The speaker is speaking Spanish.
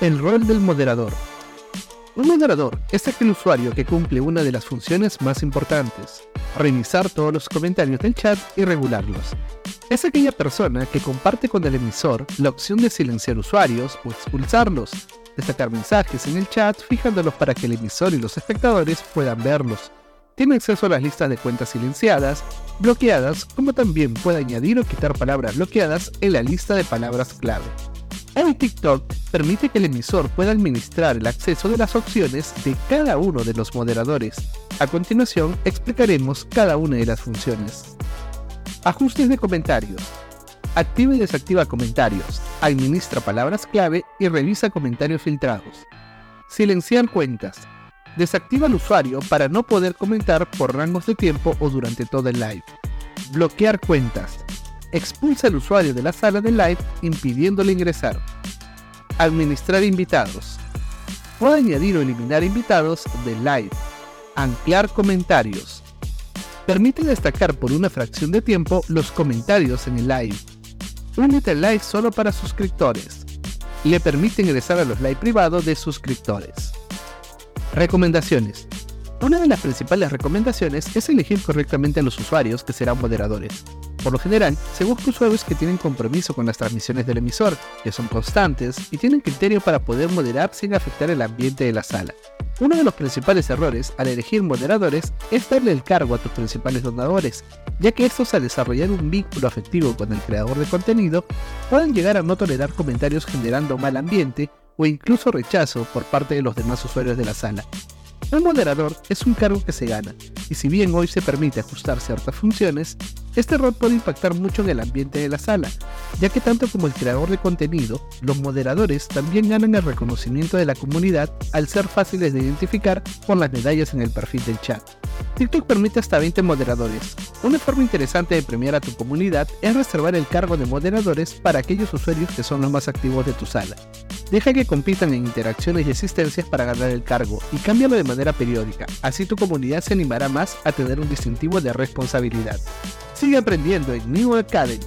El rol del moderador. Un moderador es aquel usuario que cumple una de las funciones más importantes, revisar todos los comentarios del chat y regularlos. Es aquella persona que comparte con el emisor la opción de silenciar usuarios o expulsarlos, destacar mensajes en el chat fijándolos para que el emisor y los espectadores puedan verlos. Tiene acceso a las listas de cuentas silenciadas, bloqueadas, como también puede añadir o quitar palabras bloqueadas en la lista de palabras clave. Hoy TikTok permite que el emisor pueda administrar el acceso de las opciones de cada uno de los moderadores. A continuación explicaremos cada una de las funciones. Ajustes de comentarios. Activa y desactiva comentarios, administra palabras clave y revisa comentarios filtrados. Silenciar cuentas. Desactiva al usuario para no poder comentar por rangos de tiempo o durante todo el live. Bloquear cuentas expulsa al usuario de la sala de live impidiéndole ingresar. Administrar invitados. Puede añadir o eliminar invitados de live. Anclar comentarios. Permite destacar por una fracción de tiempo los comentarios en el live. Únete al live solo para suscriptores. Le permite ingresar a los live privados de suscriptores. Recomendaciones. Una de las principales recomendaciones es elegir correctamente a los usuarios que serán moderadores. Por lo general, se busca usuarios que tienen compromiso con las transmisiones del emisor, que son constantes y tienen criterio para poder moderar sin afectar el ambiente de la sala. Uno de los principales errores al elegir moderadores es darle el cargo a tus principales donadores, ya que estos al desarrollar un vínculo afectivo con el creador de contenido pueden llegar a no tolerar comentarios generando mal ambiente o incluso rechazo por parte de los demás usuarios de la sala. Un moderador es un cargo que se gana, y si bien hoy se permite ajustar ciertas funciones, este rol puede impactar mucho en el ambiente de la sala, ya que tanto como el creador de contenido, los moderadores también ganan el reconocimiento de la comunidad al ser fáciles de identificar por las medallas en el perfil del chat. TikTok permite hasta 20 moderadores. Una forma interesante de premiar a tu comunidad es reservar el cargo de moderadores para aquellos usuarios que son los más activos de tu sala. Deja que compitan en interacciones y asistencias para ganar el cargo y cámbialo de manera periódica, así tu comunidad se animará más a tener un distintivo de responsabilidad. Sigue aprendiendo en New Academy